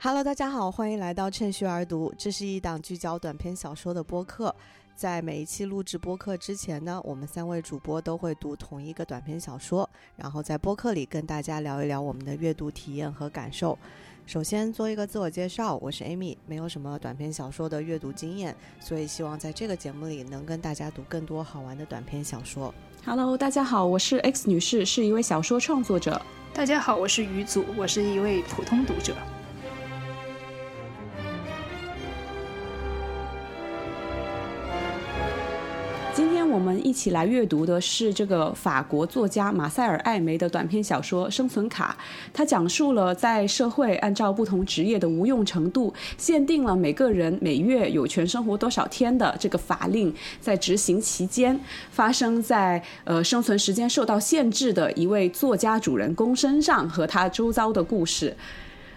Hello，大家好，欢迎来到趁虚而读。这是一档聚焦短篇小说的播客。在每一期录制播客之前呢，我们三位主播都会读同一个短篇小说，然后在播客里跟大家聊一聊我们的阅读体验和感受。首先做一个自我介绍，我是 Amy，没有什么短篇小说的阅读经验，所以希望在这个节目里能跟大家读更多好玩的短篇小说。Hello，大家好，我是 X 女士，是一位小说创作者。大家好，我是于祖，我是一位普通读者。我们一起来阅读的是这个法国作家马塞尔·艾梅的短篇小说《生存卡》。它讲述了在社会按照不同职业的无用程度，限定了每个人每月有权生活多少天的这个法令，在执行期间发生在呃生存时间受到限制的一位作家主人公身上和他周遭的故事。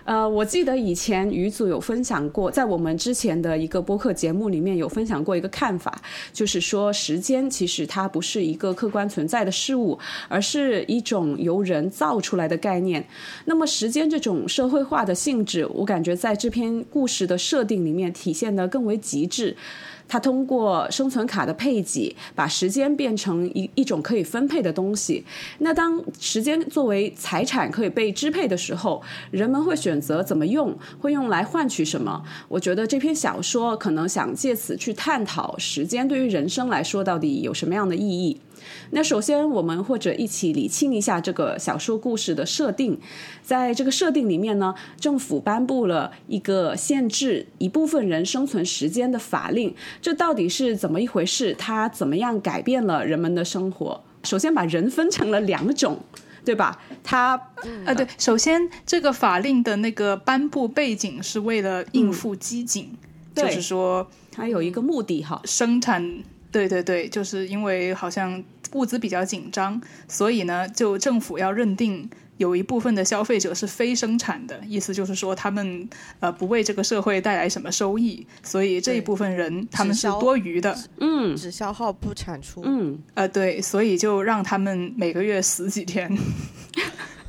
呃，我记得以前余祖有分享过，在我们之前的一个播客节目里面有分享过一个看法，就是说时间其实它不是一个客观存在的事物，而是一种由人造出来的概念。那么时间这种社会化的性质，我感觉在这篇故事的设定里面体现得更为极致。他通过生存卡的配给，把时间变成一一种可以分配的东西。那当时间作为财产可以被支配的时候，人们会选择怎么用，会用来换取什么？我觉得这篇小说可能想借此去探讨时间对于人生来说到底有什么样的意义。那首先，我们或者一起理清一下这个小说故事的设定。在这个设定里面呢，政府颁布了一个限制一部分人生存时间的法令，这到底是怎么一回事？它怎么样改变了人们的生活？首先，把人分成了两种，对吧？它呃，对，首先这个法令的那个颁布背景是为了应付饥馑，就是说它有一个目的哈，生产。对对对，就是因为好像物资比较紧张，所以呢，就政府要认定有一部分的消费者是非生产的，意思就是说他们呃不为这个社会带来什么收益，所以这一部分人他们是多余的，嗯，只消耗不产出，嗯，呃对，所以就让他们每个月死几天，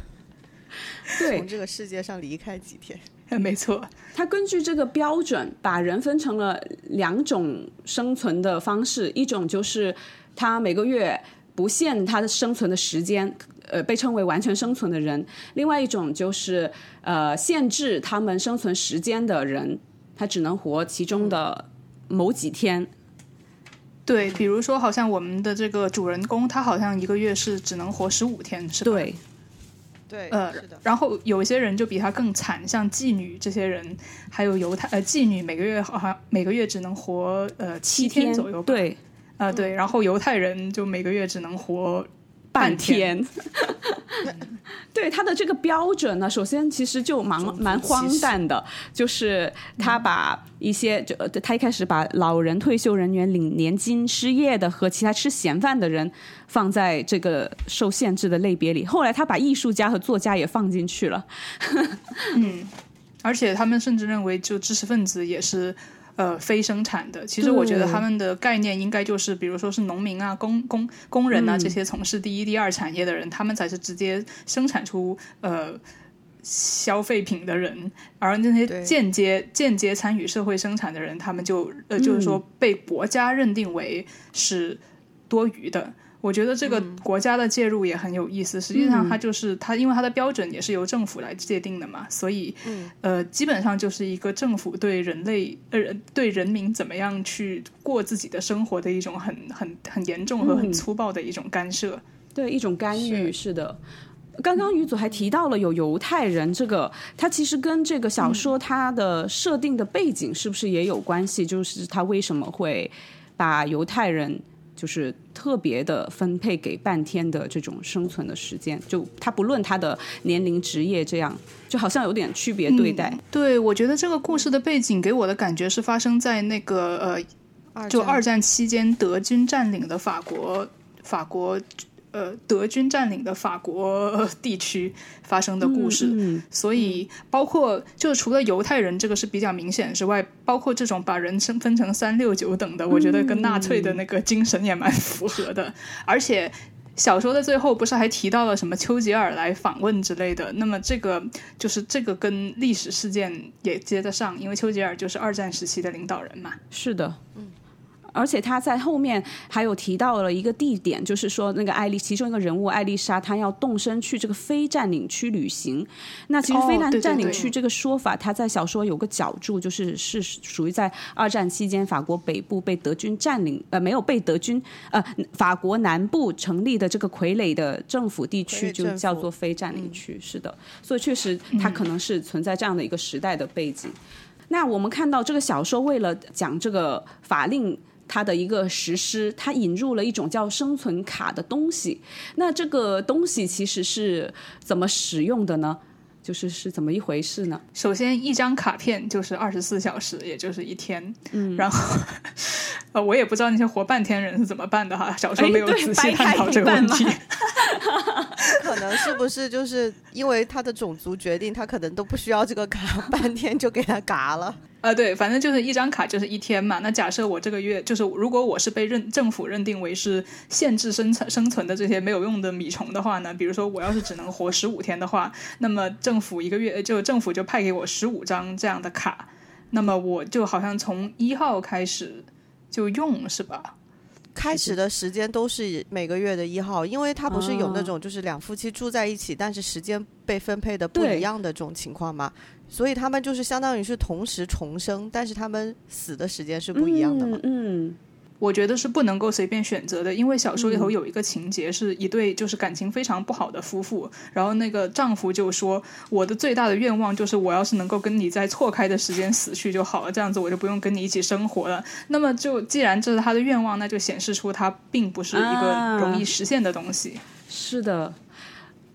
从这个世界上离开几天。没错，他根据这个标准把人分成了两种生存的方式，一种就是他每个月不限他的生存的时间，呃，被称为完全生存的人；另外一种就是呃限制他们生存时间的人，他只能活其中的某几天。对，比如说，好像我们的这个主人公，他好像一个月是只能活十五天，是吧？对。对，呃，然后有一些人就比他更惨，像妓女这些人，还有犹太呃妓女，每个月好像每个月只能活呃七天左右，对，呃对，然后犹太人就每个月只能活。半天，对他的这个标准呢，首先其实就蛮蛮荒诞的，就是他把一些就他一开始把老人、退休人员、领年金、失业的和其他吃闲饭的人放在这个受限制的类别里，后来他把艺术家和作家也放进去了，嗯，而且他们甚至认为就知识分子也是。呃，非生产的，其实我觉得他们的概念应该就是，比如说是农民啊、工工工人啊这些从事第一、第二产业的人，他们才是直接生产出呃消费品的人，而那些间接间接参与社会生产的人，他们就呃就是说被国家认定为是多余的。我觉得这个国家的介入也很有意思。实际上，它就是它，因为它的标准也是由政府来界定的嘛，所以呃，基本上就是一个政府对人类呃对人民怎么样去过自己的生活的一种很很很严重和很粗暴的一种干涉。对，一种干预是的。刚刚于祖还提到了有犹太人，这个它其实跟这个小说它的设定的背景是不是也有关系？就是他为什么会把犹太人？就是特别的分配给半天的这种生存的时间，就他不论他的年龄、职业，这样就好像有点区别对待。对，我觉得这个故事的背景给我的感觉是发生在那个呃，就二战期间德军占领的法国，法国。呃，德军占领的法国地区发生的故事，所以包括就除了犹太人这个是比较明显之外，包括这种把人生分成三六九等的，我觉得跟纳粹的那个精神也蛮符合的。而且小说的最后不是还提到了什么丘吉尔来访问之类的？那么这个就是这个跟历史事件也接得上，因为丘吉尔就是二战时期的领导人嘛。是的，嗯。而且他在后面还有提到了一个地点，就是说那个艾丽其中一个人物艾丽莎，她要动身去这个非占领区旅行。那其实非占占领区这个说法，他在小说有个角注，就是是属于在二战期间法国北部被德军占领，呃，没有被德军，呃，法国南部成立的这个傀儡的政府地区就叫做非占领区。是的，所以确实它可能是存在这样的一个时代的背景。那我们看到这个小说为了讲这个法令。它的一个实施，它引入了一种叫生存卡的东西。那这个东西其实是怎么使用的呢？就是是怎么一回事呢？首先，一张卡片就是二十四小时，也就是一天。嗯，然后，呃，我也不知道那些活半天人是怎么办的哈。小时候没有仔细探讨这个问题。可能是不是就是因为他的种族决定，他可能都不需要这个卡，半天就给他嘎了。啊，对，反正就是一张卡就是一天嘛。那假设我这个月就是，如果我是被认政府认定为是限制生存生存的这些没有用的米虫的话呢，比如说我要是只能活十五天的话，那么政府一个月就政府就派给我十五张这样的卡，那么我就好像从一号开始就用是吧？开始的时间都是每个月的一号，因为他不是有那种就是两夫妻住在一起，但是时间被分配的不一样的这种情况嘛？所以他们就是相当于是同时重生，但是他们死的时间是不一样的嘛？嗯，我觉得是不能够随便选择的，因为小说里头有一个情节是一对就是感情非常不好的夫妇，然后那个丈夫就说：“我的最大的愿望就是我要是能够跟你在错开的时间死去就好了，这样子我就不用跟你一起生活了。”那么就既然这是他的愿望，那就显示出他并不是一个容易实现的东西。是的。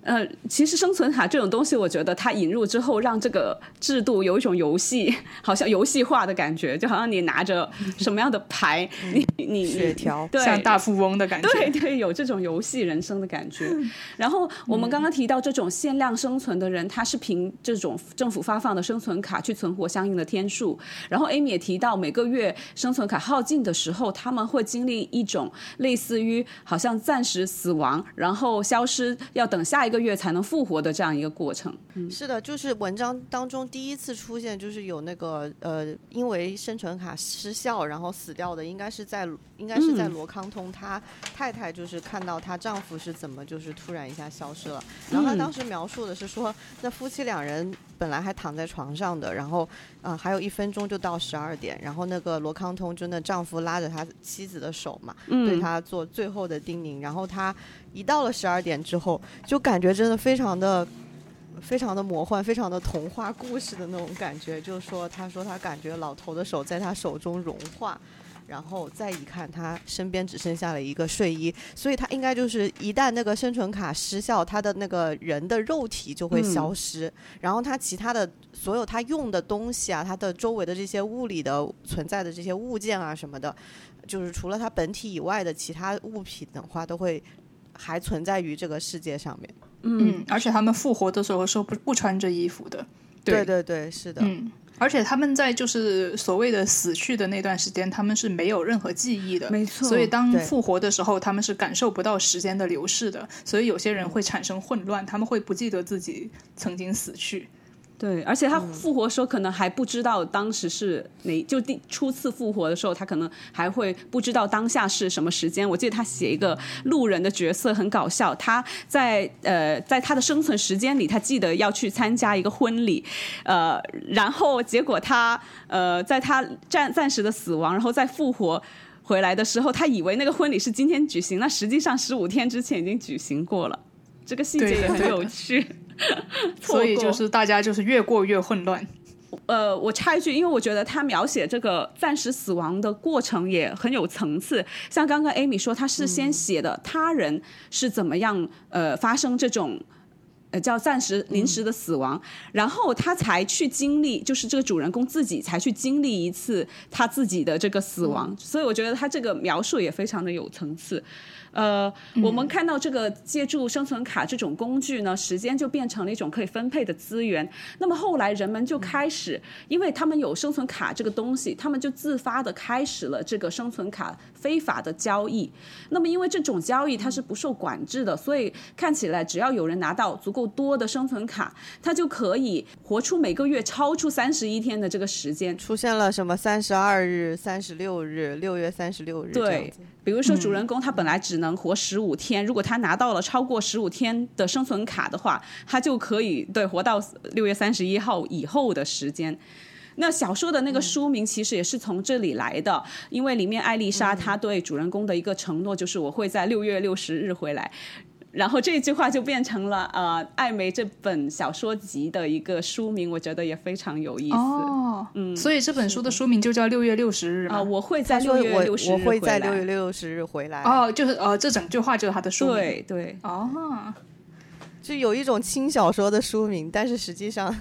呃，其实生存卡这种东西，我觉得它引入之后，让这个制度有一种游戏，好像游戏化的感觉，就好像你拿着什么样的牌，你你血条，对，像大富翁的感觉，对对，有这种游戏人生的感觉。然后我们刚刚提到这种限量生存的人，他是凭这种政府发放的生存卡去存活相应的天数。然后 Amy 也提到，每个月生存卡耗尽的时候，他们会经历一种类似于好像暂时死亡，然后消失，要等下一个。个月才能复活的这样一个过程，是的，就是文章当中第一次出现，就是有那个呃，因为生存卡失效然后死掉的，应该是在应该是在罗康通，他太太就是看到她丈夫是怎么就是突然一下消失了，然后他当时描述的是说，那夫妻两人本来还躺在床上的，然后啊还有一分钟就到十二点，然后那个罗康通就那丈夫拉着他妻子的手嘛，对他做最后的叮咛，然后他。一到了十二点之后，就感觉真的非常的、非常的魔幻，非常的童话故事的那种感觉。就是说，他说他感觉老头的手在他手中融化，然后再一看，他身边只剩下了一个睡衣，所以他应该就是一旦那个生存卡失效，他的那个人的肉体就会消失，然后他其他的所有他用的东西啊，他的周围的这些物理的存在的这些物件啊什么的，就是除了他本体以外的其他物品的话，都会。还存在于这个世界上面，嗯，而且他们复活的时候是不不穿着衣服的，对。对。对，是的，嗯，而且他们在就是所谓的死去的那段时间，他们是没有任何记忆的，没错，所以当复活的时候，他们是感受不到时间的流逝的，所以有些人会产生混乱，他们会不记得自己曾经死去。对，而且他复活的时候可能还不知道当时是哪，就第初次复活的时候，他可能还会不知道当下是什么时间。我记得他写一个路人的角色很搞笑，他在呃在他的生存时间里，他记得要去参加一个婚礼，呃，然后结果他呃在他暂暂时的死亡，然后再复活回来的时候，他以为那个婚礼是今天举行，那实际上十五天之前已经举行过了。这个细节也很有趣。所以就是大家就是越过越混乱。呃，我插一句，因为我觉得他描写这个暂时死亡的过程也很有层次。像刚刚 Amy 说，他是先写的他人是怎么样呃发生这种呃，叫暂时临时的死亡，然后他才去经历，就是这个主人公自己才去经历一次他自己的这个死亡，所以我觉得他这个描述也非常的有层次。呃，我们看到这个借助生存卡这种工具呢，时间就变成了一种可以分配的资源。那么后来人们就开始，因为他们有生存卡这个东西，他们就自发的开始了这个生存卡非法的交易。那么因为这种交易它是不受管制的，所以看起来只要有人拿到足够多的生存卡，他就可以活出每个月超出三十一天的这个时间。出现了什么三十二日、三十六日、六月三十六日？对。比如说，主人公他本来只能活十五天，如果他拿到了超过十五天的生存卡的话，他就可以对活到六月三十一号以后的时间。那小说的那个书名其实也是从这里来的，因为里面艾丽莎她对主人公的一个承诺就是我会在六月六十日回来。然后这一句话就变成了呃艾梅这本小说集的一个书名，我觉得也非常有意思。哦，嗯，所以这本书的书名就叫六月六十日啊，我会在六月六十日我会在六月六十日回来。哦，就是呃，这整句话就是他的书名。对对。哦，就有一种轻小说的书名，但是实际上。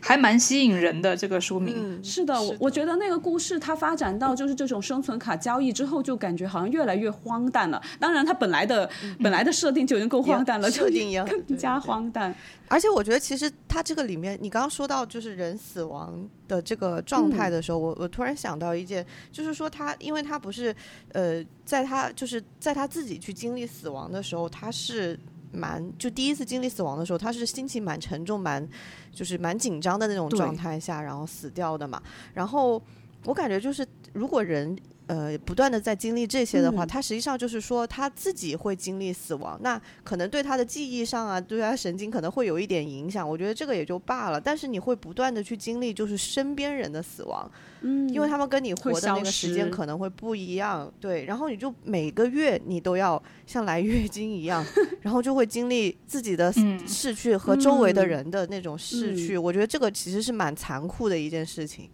还蛮吸引人的这个书名，是的，我我觉得那个故事它发展到就是这种生存卡交易之后，就感觉好像越来越荒诞了。当然，它本来的本来的设定就已经够荒诞了，设定也更加荒诞。而且我觉得，其实它这个里面，你刚刚说到就是人死亡的这个状态的时候，我我突然想到一件，就是说他，因为他不是呃，在他就是在他自己去经历死亡的时候，他是。蛮就第一次经历死亡的时候，他是心情蛮沉重、蛮就是蛮紧张的那种状态下，然后死掉的嘛。然后我感觉就是，如果人。呃，不断的在经历这些的话，他实际上就是说他自己会经历死亡，那可能对他的记忆上啊，对他神经可能会有一点影响。我觉得这个也就罢了，但是你会不断的去经历，就是身边人的死亡，嗯，因为他们跟你活的那个时间可能会不一样，对，然后你就每个月你都要像来月经一样，然后就会经历自己的逝去和周围的人的那种逝去。我觉得这个其实是蛮残酷的一件事情。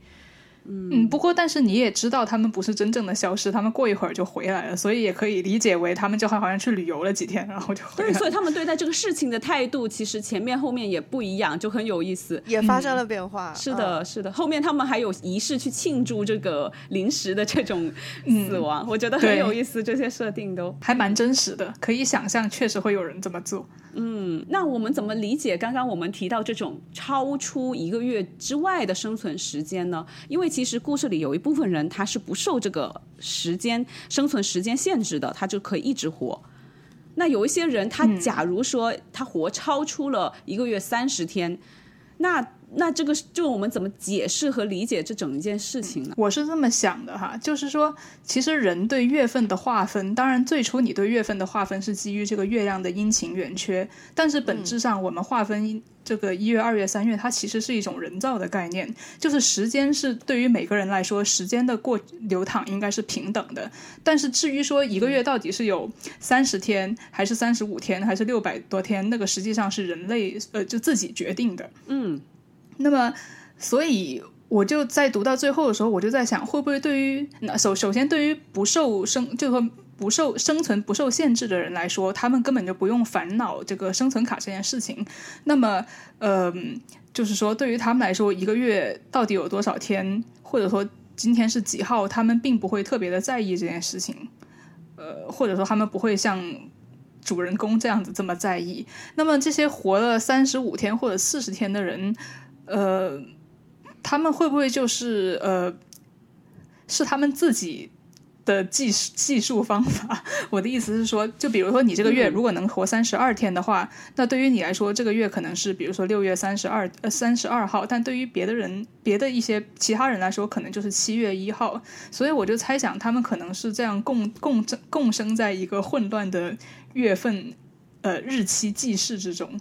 嗯，不过但是你也知道，他们不是真正的消失，他们过一会儿就回来了，所以也可以理解为他们就好像去旅游了几天，然后就回来。对，所以他们对待这个事情的态度，其实前面后面也不一样，就很有意思，也发生了变化。是的，是的，后面他们还有仪式去庆祝这个临时的这种死亡，我觉得很有意思，这些设定都还蛮真实的，可以想象，确实会有人这么做。嗯，那我们怎么理解刚刚我们提到这种超出一个月之外的生存时间呢？因为其实故事里有一部分人他是不受这个时间生存时间限制的，他就可以一直活。那有一些人，他假如说他活超出了一个月三十天，那。那这个就我们怎么解释和理解这整一件事情呢？我是这么想的哈，就是说，其实人对月份的划分，当然最初你对月份的划分是基于这个月亮的阴晴圆缺，但是本质上我们划分这个一月、二月、三月，它其实是一种人造的概念，就是时间是对于每个人来说，时间的过流淌应该是平等的。但是至于说一个月到底是有三十天，还是三十五天，还是六百多天，那个实际上是人类呃就自己决定的。嗯。那么，所以我就在读到最后的时候，我就在想，会不会对于那首首先对于不受生，就说不受生存不受限制的人来说，他们根本就不用烦恼这个生存卡这件事情。那么，呃，就是说对于他们来说，一个月到底有多少天，或者说今天是几号，他们并不会特别的在意这件事情。呃，或者说他们不会像主人公这样子这么在意。那么这些活了三十五天或者四十天的人。呃，他们会不会就是呃，是他们自己的计计数方法？我的意思是说，就比如说你这个月如果能活三十二天的话，那对于你来说，这个月可能是比如说六月三十二呃三十二号，但对于别的人、别的一些其他人来说，可能就是七月一号。所以我就猜想，他们可能是这样共共共生在一个混乱的月份呃日期记事之中。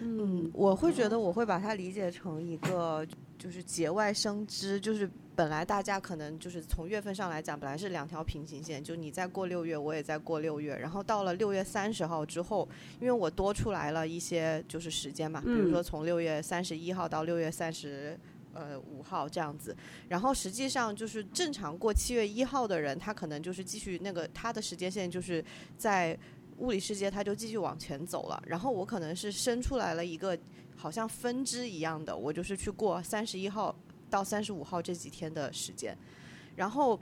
嗯，我会觉得我会把它理解成一个就是节外生枝，就是本来大家可能就是从月份上来讲，本来是两条平行线，就你在过六月，我也在过六月，然后到了六月三十号之后，因为我多出来了一些就是时间嘛，比如说从六月三十一号到六月三十呃五号这样子，然后实际上就是正常过七月一号的人，他可能就是继续那个他的时间线就是在。物理世界它就继续往前走了，然后我可能是生出来了一个好像分支一样的，我就是去过三十一号到三十五号这几天的时间，然后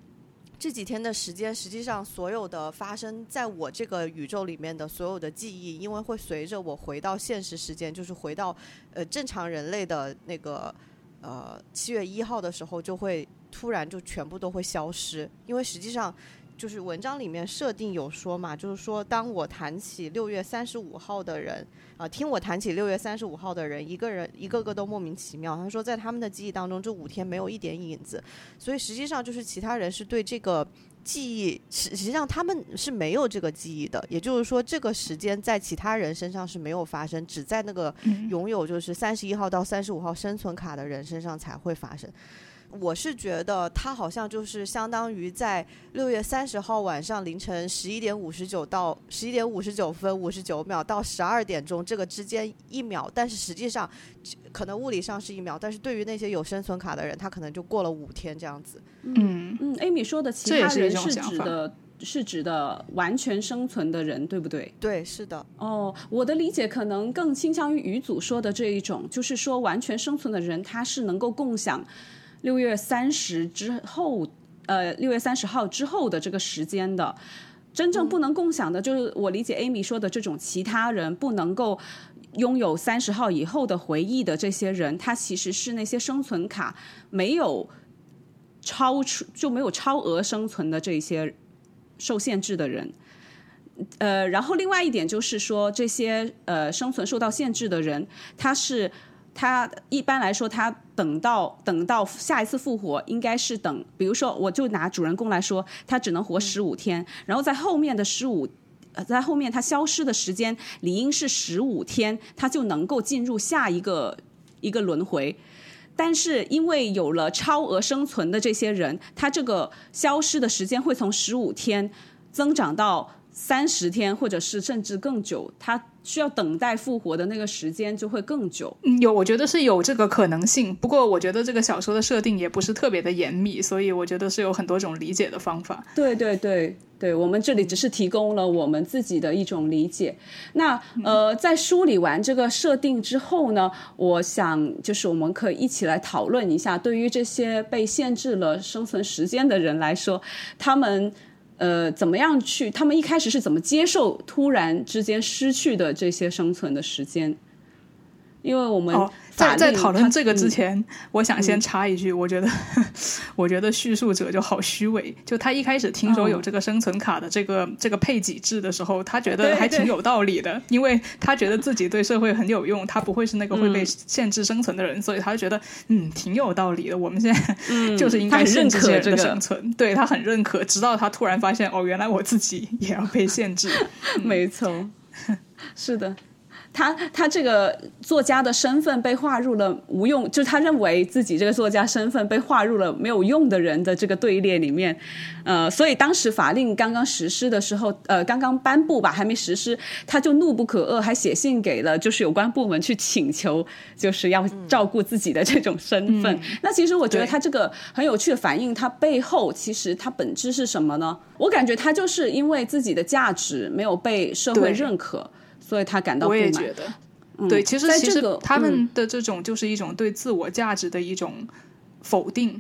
这几天的时间，实际上所有的发生在我这个宇宙里面的所有的记忆，因为会随着我回到现实时间，就是回到呃正常人类的那个呃七月一号的时候，就会突然就全部都会消失，因为实际上。就是文章里面设定有说嘛，就是说当我谈起六月三十五号的人啊，听我谈起六月三十五号的人，一个人一个个都莫名其妙。他说在他们的记忆当中，这五天没有一点影子，所以实际上就是其他人是对这个记忆，实实际上他们是没有这个记忆的。也就是说，这个时间在其他人身上是没有发生，只在那个拥有就是三十一号到三十五号生存卡的人身上才会发生。我是觉得他好像就是相当于在六月三十号晚上凌晨十一点五十九到十一点五十九分五十九秒到十二点钟这个之间一秒，但是实际上可能物理上是一秒，但是对于那些有生存卡的人，他可能就过了五天这样子。嗯嗯，Amy 说的其他人是指的，是指的完全生存的人，对不对？对，是的。哦，我的理解可能更倾向于语组说的这一种，就是说完全生存的人，他是能够共享。六月三十之后，呃，六月三十号之后的这个时间的，真正不能共享的，就是我理解 Amy 说的这种其他人不能够拥有三十号以后的回忆的这些人，他其实是那些生存卡没有超出就没有超额生存的这些受限制的人。呃，然后另外一点就是说，这些呃生存受到限制的人，他是。他一般来说，他等到等到下一次复活，应该是等，比如说，我就拿主人公来说，他只能活十五天，然后在后面的十五，在后面他消失的时间理应是十五天，他就能够进入下一个一个轮回。但是因为有了超额生存的这些人，他这个消失的时间会从十五天增长到三十天，或者是甚至更久。他需要等待复活的那个时间就会更久。有，我觉得是有这个可能性。不过，我觉得这个小说的设定也不是特别的严密，所以我觉得是有很多种理解的方法。对对对对，我们这里只是提供了我们自己的一种理解。那呃，在梳理完这个设定之后呢，我想就是我们可以一起来讨论一下，对于这些被限制了生存时间的人来说，他们。呃，怎么样去？他们一开始是怎么接受突然之间失去的这些生存的时间？因为我们。在在讨论这个之前，我想先插一句，我觉得，我觉得叙述者就好虚伪。就他一开始听说有这个生存卡的这个这个配给制的时候，他觉得还挺有道理的，因为他觉得自己对社会很有用，他不会是那个会被限制生存的人，所以他就觉得嗯挺有道理的。我们现在 就是应该限制这个生存，对他很认可。直到他突然发现，哦，原来我自己也要被限制。没错，是的。他他这个作家的身份被划入了无用，就是他认为自己这个作家身份被划入了没有用的人的这个队列里面，呃，所以当时法令刚刚实施的时候，呃，刚刚颁布吧，还没实施，他就怒不可遏，还写信给了就是有关部门去请求，就是要照顾自己的这种身份。那其实我觉得他这个很有趣的反应，他背后其实他本质是什么呢？我感觉他就是因为自己的价值没有被社会认可。所以他感到我也觉得，对，其实其实他们的这种就是一种对自我价值的一种否定。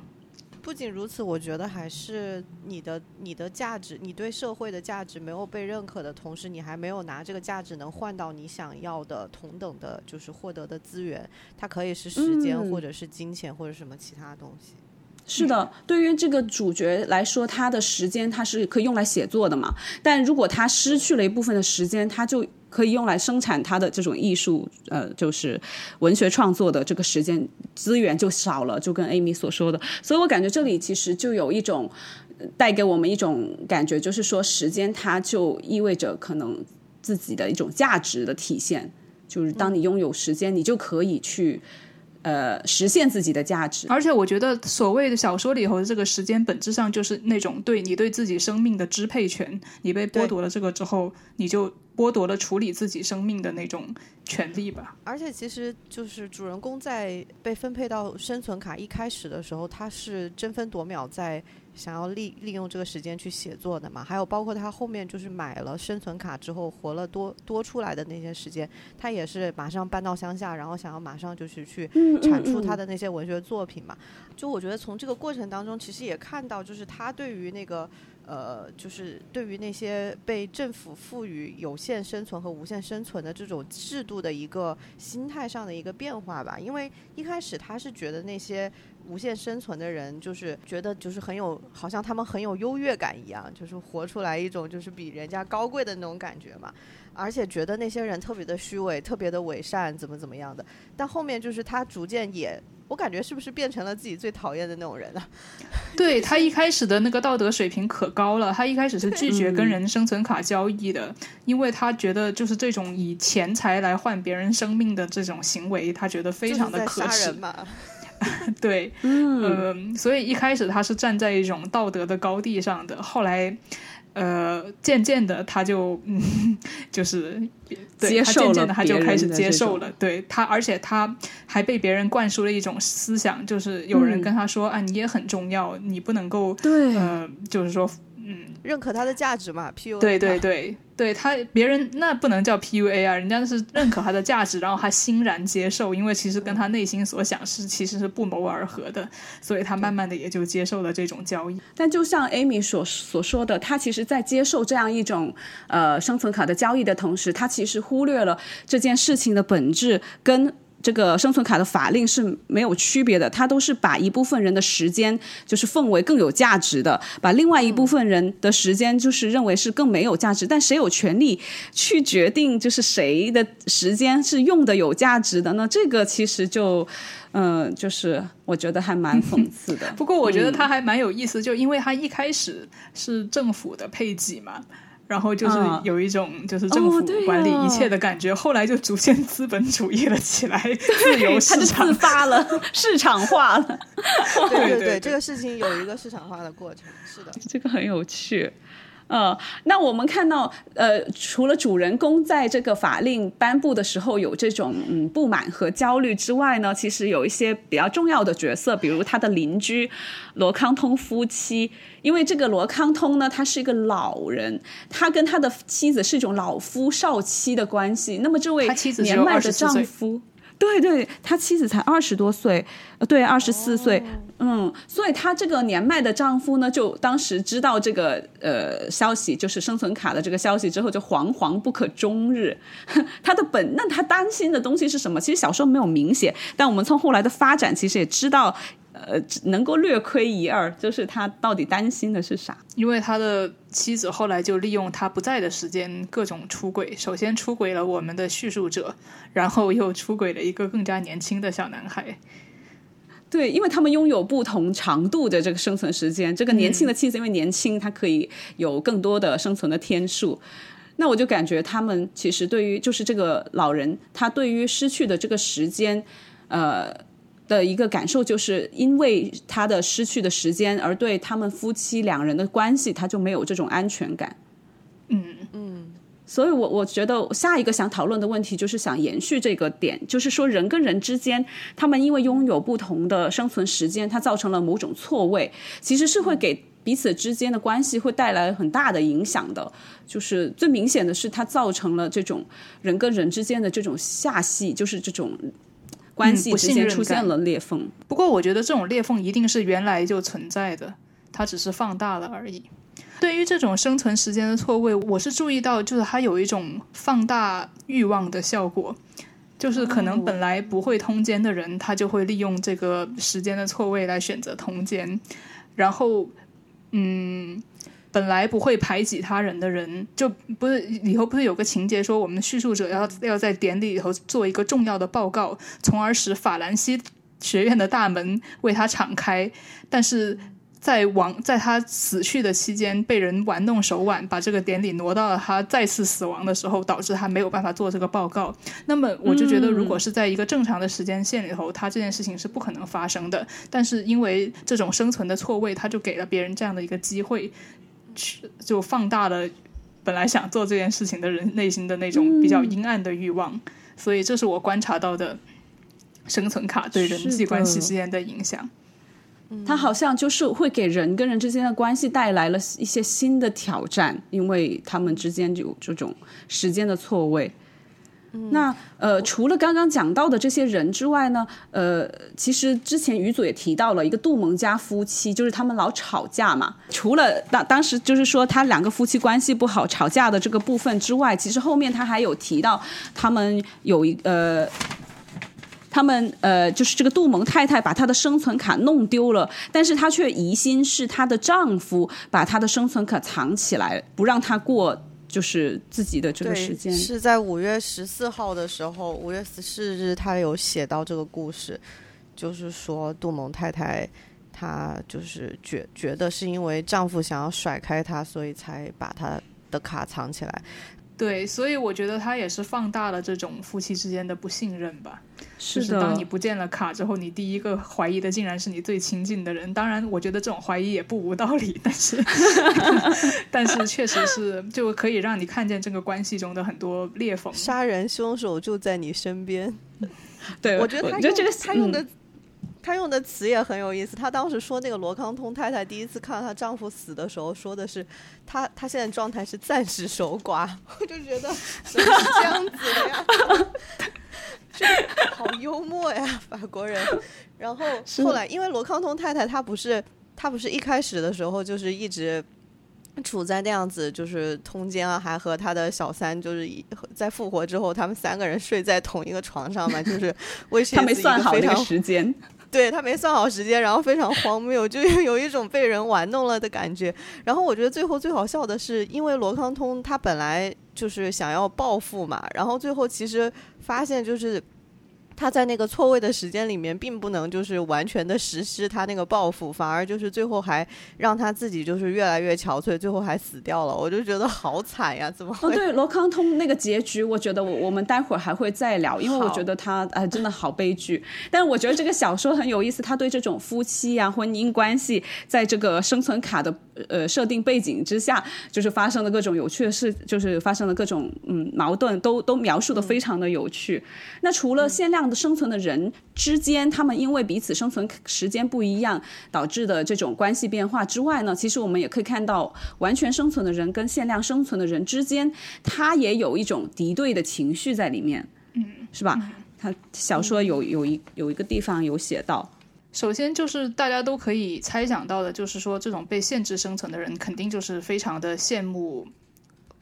不仅如此，我觉得还是你的你的价值，你对社会的价值没有被认可的同时，你还没有拿这个价值能换到你想要的同等的，就是获得的资源。它可以是时间，或者是金钱，或者什么其他东西。是的，对于这个主角来说，他的时间他是可以用来写作的嘛。但如果他失去了一部分的时间，他就可以用来生产他的这种艺术，呃，就是文学创作的这个时间资源就少了。就跟 Amy 所说的，所以我感觉这里其实就有一种带给我们一种感觉，就是说时间它就意味着可能自己的一种价值的体现。就是当你拥有时间，你就可以去。呃，实现自己的价值，而且我觉得所谓的小说里头的这个时间，本质上就是那种对你对自己生命的支配权，你被剥夺了这个之后，你就剥夺了处理自己生命的那种权利吧。而且其实就是主人公在被分配到生存卡一开始的时候，他是争分夺秒在。想要利利用这个时间去写作的嘛，还有包括他后面就是买了生存卡之后活了多多出来的那些时间，他也是马上搬到乡下，然后想要马上就是去产出他的那些文学作品嘛。就我觉得从这个过程当中，其实也看到就是他对于那个。呃，就是对于那些被政府赋予有限生存和无限生存的这种制度的一个心态上的一个变化吧。因为一开始他是觉得那些无限生存的人，就是觉得就是很有，好像他们很有优越感一样，就是活出来一种就是比人家高贵的那种感觉嘛。而且觉得那些人特别的虚伪，特别的伪善，怎么怎么样的。但后面就是他逐渐也。我感觉是不是变成了自己最讨厌的那种人啊？对他一开始的那个道德水平可高了，他一开始是拒绝跟人生存卡交易的，因为他觉得就是这种以钱财来换别人生命的这种行为，他觉得非常的可耻。对，嗯，所以一开始他是站在一种道德的高地上的，后来。呃，渐渐的，他就嗯，就是对他渐渐的他就开始接受了，对他，而且他还被别人灌输了一种思想，就是有人跟他说啊，你也很重要，你不能够对，呃，就是说。认可他的价值嘛？P U A 对对对对，他别人那不能叫 P U A 啊，人家是认可他的价值，然后他欣然接受，因为其实跟他内心所想是其实是不谋而合的，所以他慢慢的也就接受了这种交易。但就像 Amy 所所说的，他其实在接受这样一种呃生存卡的交易的同时，他其实忽略了这件事情的本质跟。这个生存卡的法令是没有区别的，它都是把一部分人的时间就是奉为更有价值的，把另外一部分人的时间就是认为是更没有价值。但谁有权利去决定就是谁的时间是用的有价值的呢？这个其实就，嗯，就是我觉得还蛮讽刺的。不过我觉得他还蛮有意思，就因为他一开始是政府的配给嘛。然后就是有一种就是政府管理一切的感觉，后来就逐渐资本主义了起来，自由市场。自发了，市场化了。对对对，这个事情有一个市场化的过程，是的，这个很有趣。呃，那我们看到，呃，除了主人公在这个法令颁布的时候有这种嗯不满和焦虑之外呢，其实有一些比较重要的角色，比如他的邻居罗康通夫妻，因为这个罗康通呢，他是一个老人，他跟他的妻子是一种老夫少妻的关系。那么这位年迈的丈夫。对对，他妻子才二十多岁，呃，对，二十四岁，嗯，所以他这个年迈的丈夫呢，就当时知道这个呃消息，就是生存卡的这个消息之后，就惶惶不可终日。他的本，那他担心的东西是什么？其实小时候没有明显，但我们从后来的发展，其实也知道。呃，能够略窥一二，就是他到底担心的是啥？因为他的妻子后来就利用他不在的时间各种出轨，首先出轨了我们的叙述者，然后又出轨了一个更加年轻的小男孩。对，因为他们拥有不同长度的这个生存时间。这个年轻的妻子因为年轻，她可以有更多的生存的天数。那我就感觉他们其实对于就是这个老人，他对于失去的这个时间，呃。的一个感受就是，因为他的失去的时间，而对他们夫妻两人的关系，他就没有这种安全感。嗯嗯，所以我我觉得下一个想讨论的问题就是想延续这个点，就是说人跟人之间，他们因为拥有不同的生存时间，它造成了某种错位，其实是会给彼此之间的关系会带来很大的影响的。就是最明显的是，它造成了这种人跟人之间的这种下戏，就是这种。关系之间出现了裂缝，不过我觉得这种裂缝一定是原来就存在的，它只是放大了而已。对于这种生存时间的错位，我是注意到，就是它有一种放大欲望的效果，就是可能本来不会通奸的人，他就会利用这个时间的错位来选择通奸，然后，嗯。本来不会排挤他人的人，就不是里头不是有个情节说，我们叙述者要要在典礼里头做一个重要的报告，从而使法兰西学院的大门为他敞开。但是在亡在他死去的期间，被人玩弄手腕，把这个典礼挪到了他再次死亡的时候，导致他没有办法做这个报告。那么我就觉得，如果是在一个正常的时间线里头，他这件事情是不可能发生的。但是因为这种生存的错位，他就给了别人这样的一个机会。就放大了本来想做这件事情的人内心的那种比较阴暗的欲望，所以这是我观察到的生存卡对人际关系之间的影响。它好像就是会给人跟人之间的关系带来了一些新的挑战，因为他们之间有这种时间的错位。那呃，除了刚刚讲到的这些人之外呢，呃，其实之前于祖也提到了一个杜蒙家夫妻，就是他们老吵架嘛。除了当当时就是说他两个夫妻关系不好吵架的这个部分之外，其实后面他还有提到他们有一呃。他们呃，就是这个杜蒙太太把她的生存卡弄丢了，但是她却疑心是她的丈夫把她的生存卡藏起来，不让她过就是自己的这个时间。是在五月十四号的时候，五月十四日，她有写到这个故事，就是说杜蒙太太她就是觉觉得是因为丈夫想要甩开她，所以才把她的卡藏起来。对，所以我觉得他也是放大了这种夫妻之间的不信任吧。是的，当你不见了卡之后，你第一个怀疑的竟然是你最亲近的人。当然，我觉得这种怀疑也不无道理，但是，但是确实是就可以让你看见这个关系中的很多裂缝。杀人凶手就在你身边。对，我觉得他用这个他用的。他用的词也很有意思。他当时说那个罗康通太太第一次看到她丈夫死的时候，说的是她她现在状态是暂时守寡。我就觉得怎么是这样子的呀？就好幽默呀，法国人。然后后来，因为罗康通太太她不是她不是一开始的时候就是一直处在那样子，就是通奸啊，还和他的小三就是在复活之后，他们三个人睡在同一个床上嘛，就是威 胁他没算好那个时间。对他没算好时间，然后非常荒谬，就有一种被人玩弄了的感觉。然后我觉得最后最好笑的是，因为罗康通他本来就是想要报复嘛，然后最后其实发现就是。他在那个错位的时间里面，并不能就是完全的实施他那个报复，反而就是最后还让他自己就是越来越憔悴，最后还死掉了。我就觉得好惨呀，怎么？哦，对，罗康通那个结局，我觉得我我们待会儿还会再聊，因为我觉得他哎真的好悲剧。但是我觉得这个小说很有意思，他对这种夫妻呀、婚姻关系，在这个生存卡的呃设定背景之下，就是发生的各种有趣的事，就是发生了各种嗯矛盾，都都描述的非常的有趣。那除了限量。生存的人之间，他们因为彼此生存时间不一样导致的这种关系变化之外呢，其实我们也可以看到，完全生存的人跟限量生存的人之间，他也有一种敌对的情绪在里面，嗯，是吧？他小说有有一有一个地方有写到，首先就是大家都可以猜想到的，就是说这种被限制生存的人，肯定就是非常的羡慕。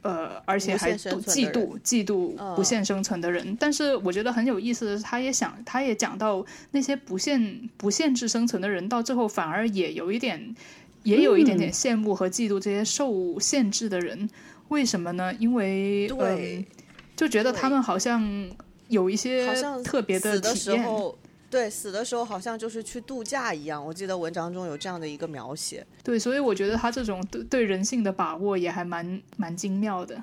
呃，而且还嫉妒嫉妒不限生存的人，但是我觉得很有意思的是，他也想，他也讲到那些不限不限制生存的人，到最后反而也有一点，也有一点点羡慕和嫉妒这些受限制的人，为什么呢？因为对，就觉得他们好像有一些特别的体验。对，死的时候好像就是去度假一样。我记得文章中有这样的一个描写。对，所以我觉得他这种对对人性的把握也还蛮蛮精妙的。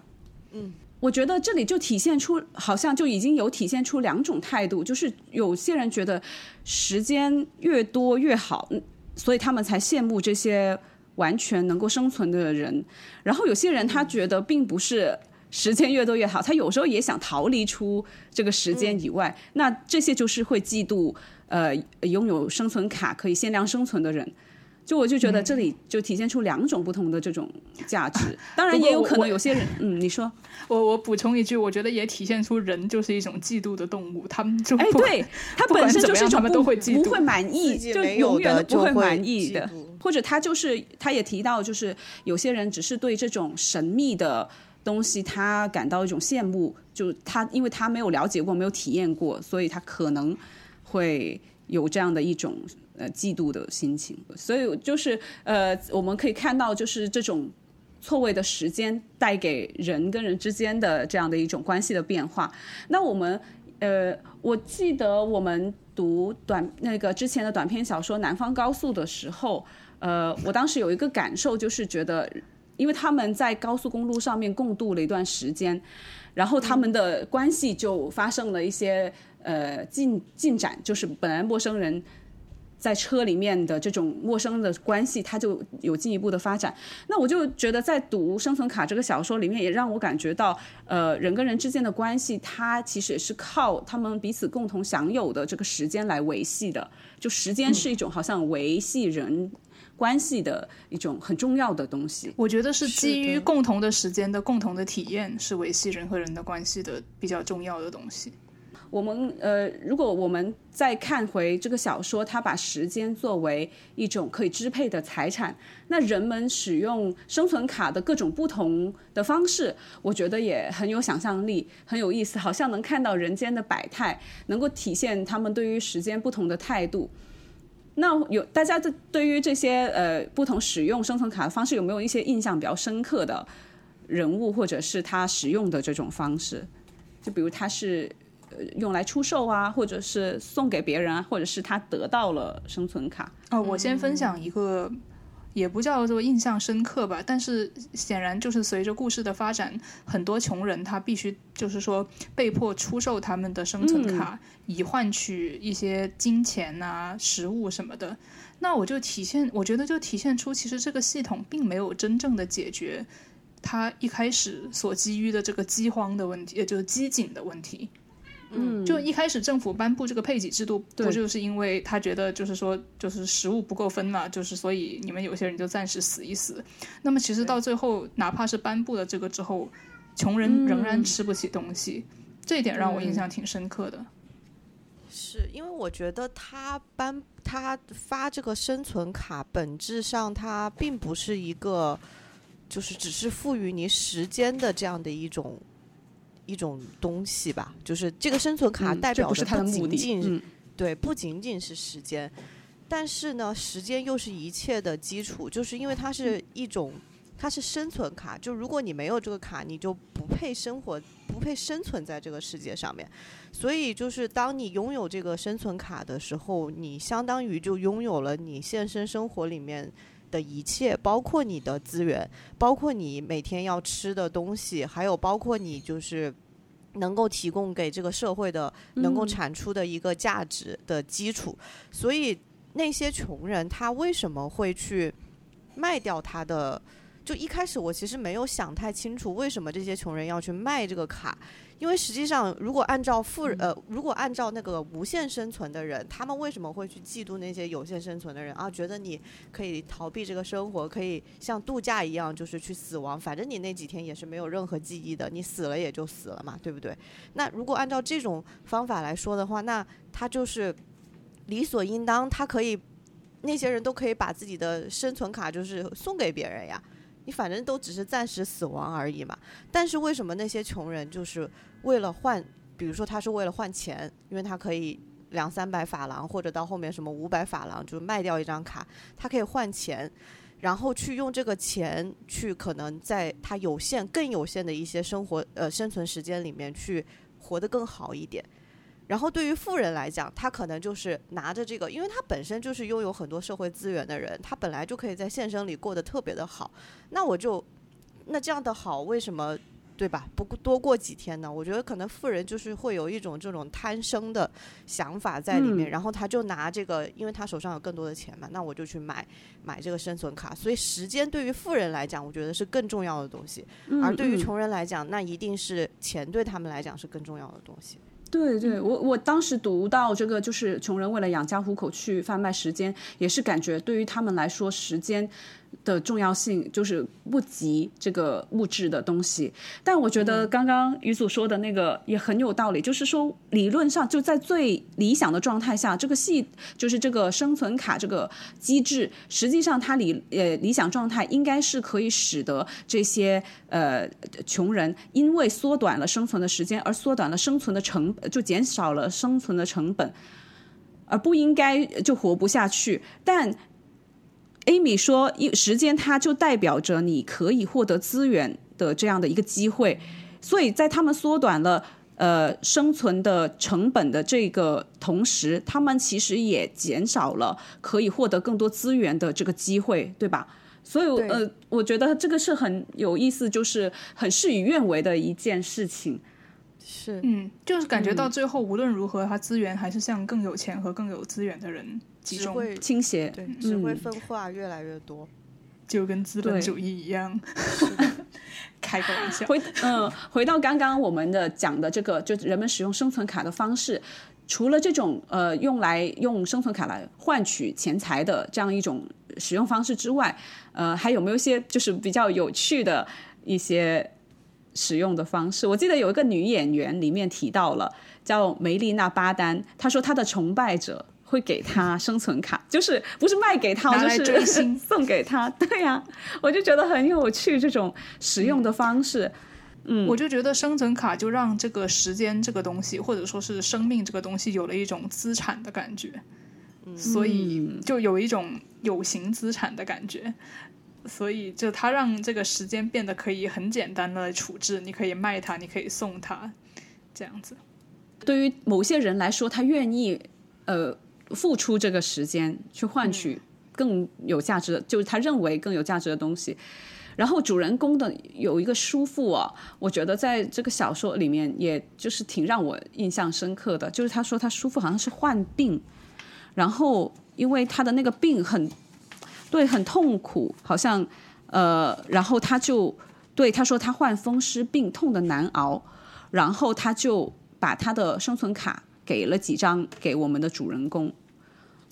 嗯，我觉得这里就体现出，好像就已经有体现出两种态度，就是有些人觉得时间越多越好，所以他们才羡慕这些完全能够生存的人。然后有些人他觉得并不是。时间越多越好，他有时候也想逃离出这个时间以外。那这些就是会嫉妒，呃，拥有生存卡可以限量生存的人。就我就觉得这里就体现出两种不同的这种价值。当然也有可能有些人，嗯，你说，我我补充一句，我觉得也体现出人就是一种嫉妒的动物。他们就哎，对 他本身就是一种都会嫉妒，不会满意，就永远都不会满意的。或者他就是他也提到，就是有些人只是对这种神秘的。东西他感到一种羡慕，就他因为他没有了解过，没有体验过，所以他可能会有这样的一种呃嫉妒的心情。所以就是呃，我们可以看到，就是这种错位的时间带给人跟人之间的这样的一种关系的变化。那我们呃，我记得我们读短那个之前的短篇小说《南方高速》的时候，呃，我当时有一个感受，就是觉得。因为他们在高速公路上面共度了一段时间，然后他们的关系就发生了一些呃进进展，就是本来陌生人在车里面的这种陌生的关系，他就有进一步的发展。那我就觉得，在读《生存卡》这个小说里面，也让我感觉到，呃，人跟人之间的关系，它其实也是靠他们彼此共同享有的这个时间来维系的。就时间是一种好像维系人关系的一种很重要的东西。我觉得是基于共同的时间的共同的体验，是维系人和人的关系的比较重要的东西。我们呃，如果我们再看回这个小说，它把时间作为一种可以支配的财产，那人们使用生存卡的各种不同的方式，我觉得也很有想象力，很有意思，好像能看到人间的百态，能够体现他们对于时间不同的态度。那有大家这对于这些呃不同使用生存卡的方式，有没有一些印象比较深刻的人物，或者是他使用的这种方式？就比如他是呃。用来出售啊，或者是送给别人啊，或者是他得到了生存卡。哦，我先分享一个，也不叫做印象深刻吧，但是显然就是随着故事的发展，很多穷人他必须就是说被迫出售他们的生存卡，以换取一些金钱啊、食物什么的。那我就体现，我觉得就体现出其实这个系统并没有真正的解决他一开始所基于的这个饥荒的问题，也就是饥馑的问题。嗯，就一开始政府颁布这个配给制度，不就是因为他觉得就是说就是食物不够分嘛，就是所以你们有些人就暂时死一死。那么其实到最后，哪怕是颁布了这个之后，穷人仍然吃不起东西，这一点让我印象挺深刻的。是因为我觉得他颁他发这个生存卡，本质上它并不是一个，就是只是赋予你时间的这样的一种。一种东西吧，就是这个生存卡代表的不仅仅对，不仅仅是时间，但是呢，时间又是一切的基础，就是因为它是一种，它是生存卡，就如果你没有这个卡，你就不配生活，不配生存在这个世界上面。所以，就是当你拥有这个生存卡的时候，你相当于就拥有了你现实生活里面。的一切，包括你的资源，包括你每天要吃的东西，还有包括你就是能够提供给这个社会的、能够产出的一个价值的基础。所以那些穷人他为什么会去卖掉他的？就一开始我其实没有想太清楚，为什么这些穷人要去卖这个卡。因为实际上，如果按照富人呃，如果按照那个无限生存的人，他们为什么会去嫉妒那些有限生存的人啊？觉得你可以逃避这个生活，可以像度假一样，就是去死亡，反正你那几天也是没有任何记忆的，你死了也就死了嘛，对不对？那如果按照这种方法来说的话，那他就是理所应当，他可以那些人都可以把自己的生存卡就是送给别人呀。你反正都只是暂时死亡而已嘛，但是为什么那些穷人就是为了换，比如说他是为了换钱，因为他可以两三百法郎或者到后面什么五百法郎就卖掉一张卡，他可以换钱，然后去用这个钱去可能在他有限更有限的一些生活呃生存时间里面去活得更好一点。然后对于富人来讲，他可能就是拿着这个，因为他本身就是拥有很多社会资源的人，他本来就可以在现实里过得特别的好。那我就，那这样的好，为什么对吧？不多过几天呢？我觉得可能富人就是会有一种这种贪生的想法在里面，然后他就拿这个，因为他手上有更多的钱嘛，那我就去买买这个生存卡。所以时间对于富人来讲，我觉得是更重要的东西，而对于穷人来讲，那一定是钱对他们来讲是更重要的东西。对对，我我当时读到这个，就是穷人为了养家糊口去贩卖时间，也是感觉对于他们来说，时间。的重要性就是不及这个物质的东西，但我觉得刚刚于祖说的那个也很有道理，就是说理论上就在最理想的状态下，这个系就是这个生存卡这个机制，实际上它理呃理想状态应该是可以使得这些呃穷人因为缩短了生存的时间而缩短了生存的成就减少了生存的成本，而不应该就活不下去，但。Amy 说：“一时间，它就代表着你可以获得资源的这样的一个机会，所以在他们缩短了呃生存的成本的这个同时，他们其实也减少了可以获得更多资源的这个机会，对吧？所以呃，我觉得这个是很有意思，就是很事与愿违的一件事情。是，嗯，就是感觉到最后无论如何，他资源还是向更有钱和更有资源的人集中，倾斜，对，只会分化越来越多，就跟资本主义一样。开个玩笑。回嗯，回到刚刚我们的讲的这个，就人们使用生存卡的方式，除了这种呃用来用生存卡来换取钱财的这样一种使用方式之外，呃，还有没有一些就是比较有趣的一些？使用的方式，我记得有一个女演员里面提到了，叫梅丽娜巴丹，她说她的崇拜者会给他生存卡，就是不是卖给他，就是 送给他。对呀，我就觉得很有趣这种使用的方式。嗯，我就觉得生存卡就让这个时间这个东西，或者说是生命这个东西，有了一种资产的感觉，所以就有一种有形资产的感觉。所以，就它让这个时间变得可以很简单的处置，你可以卖它，你可以送它，这样子。对于某些人来说，他愿意呃付出这个时间去换取更有价值的，就是他认为更有价值的东西。然后主人公的有一个叔父啊，我觉得在这个小说里面，也就是挺让我印象深刻的，就是他说他叔父好像是患病，然后因为他的那个病很。对，很痛苦，好像，呃，然后他就对他说他患风湿病，痛的难熬，然后他就把他的生存卡给了几张给我们的主人公。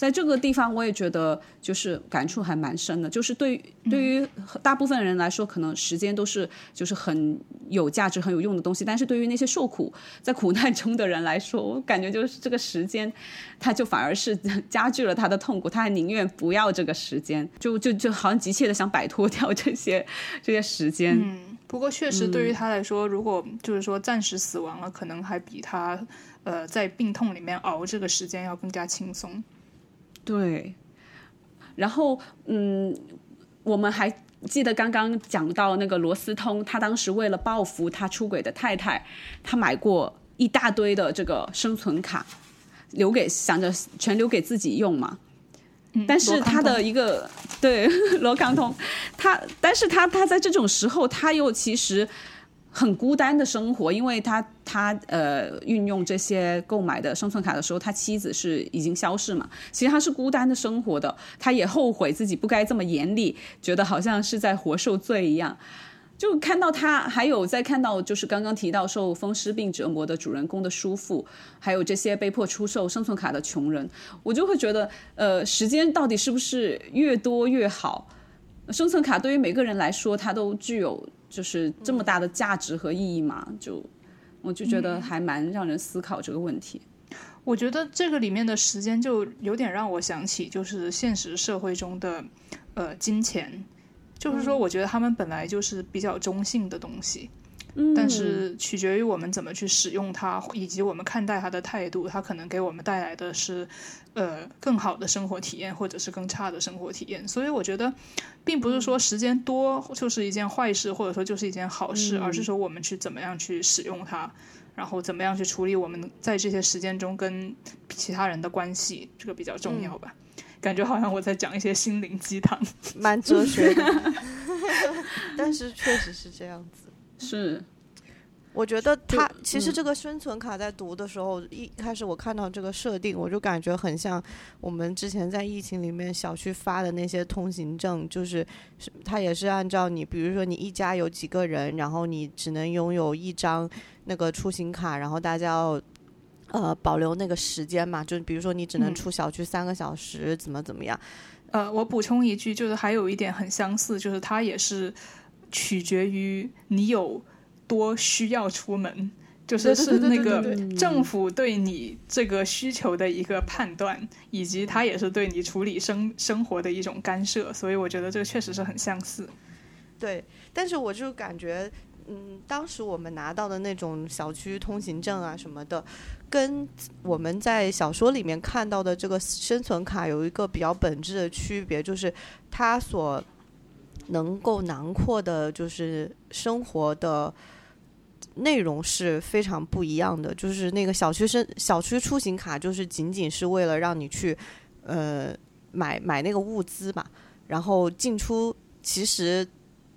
在这个地方，我也觉得就是感触还蛮深的。就是对对于大部分人来说，可能时间都是就是很有价值、很有用的东西。但是对于那些受苦在苦难中的人来说，我感觉就是这个时间，他就反而是加剧了他的痛苦。他还宁愿不要这个时间，就就就好像急切的想摆脱掉这些这些时间。嗯，不过确实对于他来说，如果就是说暂时死亡了，可能还比他呃在病痛里面熬这个时间要更加轻松。对，然后嗯，我们还记得刚刚讲到那个罗斯通，他当时为了报复他出轨的太太，他买过一大堆的这个生存卡，留给想着全留给自己用嘛。但是他的一个对罗康通，他但是他他在这种时候，他又其实。很孤单的生活，因为他他呃运用这些购买的生存卡的时候，他妻子是已经消逝嘛。其实他是孤单的生活的，他也后悔自己不该这么严厉，觉得好像是在活受罪一样。就看到他，还有在看到就是刚刚提到受风湿病折磨的主人公的叔父，还有这些被迫出售生存卡的穷人，我就会觉得，呃，时间到底是不是越多越好？生存卡对于每个人来说，它都具有。就是这么大的价值和意义嘛？就我就觉得还蛮让人思考这个问题。我觉得这个里面的时间就有点让我想起，就是现实社会中的呃金钱，就是说，我觉得他们本来就是比较中性的东西。但是取决于我们怎么去使用它，以及我们看待它的态度，它可能给我们带来的是，呃，更好的生活体验，或者是更差的生活体验。所以我觉得，并不是说时间多就是一件坏事，或者说就是一件好事，而是说我们去怎么样去使用它，然后怎么样去处理我们在这些时间中跟其他人的关系，这个比较重要吧。感觉好像我在讲一些心灵鸡汤，蛮哲学的，但是确实是这样子。是，我觉得他其实这个生存卡在读的时候，一开始我看到这个设定，我就感觉很像我们之前在疫情里面小区发的那些通行证，就是他也是按照你，比如说你一家有几个人，然后你只能拥有一张那个出行卡，然后大家要呃保留那个时间嘛，就比如说你只能出小区三个小时，怎么怎么样。呃，我补充一句，就是还有一点很相似，就是他也是。取决于你有多需要出门，就是是那个政府对你这个需求的一个判断，以及它也是对你处理生生活的一种干涉，所以我觉得这个确实是很相似。对，但是我就感觉，嗯，当时我们拿到的那种小区通行证啊什么的，跟我们在小说里面看到的这个生存卡有一个比较本质的区别，就是它所。能够囊括的，就是生活的内容是非常不一样的。就是那个小区生小区出行卡，就是仅仅是为了让你去呃买买那个物资吧。然后进出其实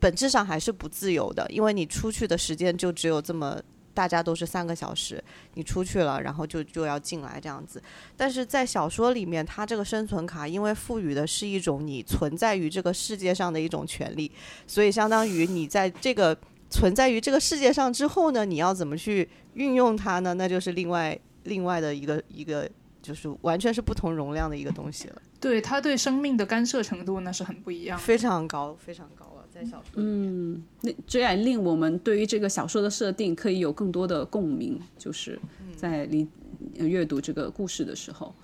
本质上还是不自由的，因为你出去的时间就只有这么大家都是三个小时，你出去了，然后就就要进来这样子。但是在小说里面，它这个生存卡因为赋予的是一种你存在于这个世界上的一种权利，所以相当于你在这个存在于这个世界上之后呢，你要怎么去运用它呢？那就是另外另外的一个一个，就是完全是不同容量的一个东西了。对它对生命的干涉程度那是很不一样，非常高，非常高了，在小说。嗯，那这也令我们对于这个小说的设定可以有更多的共鸣，就是在理阅读这个故事的时候。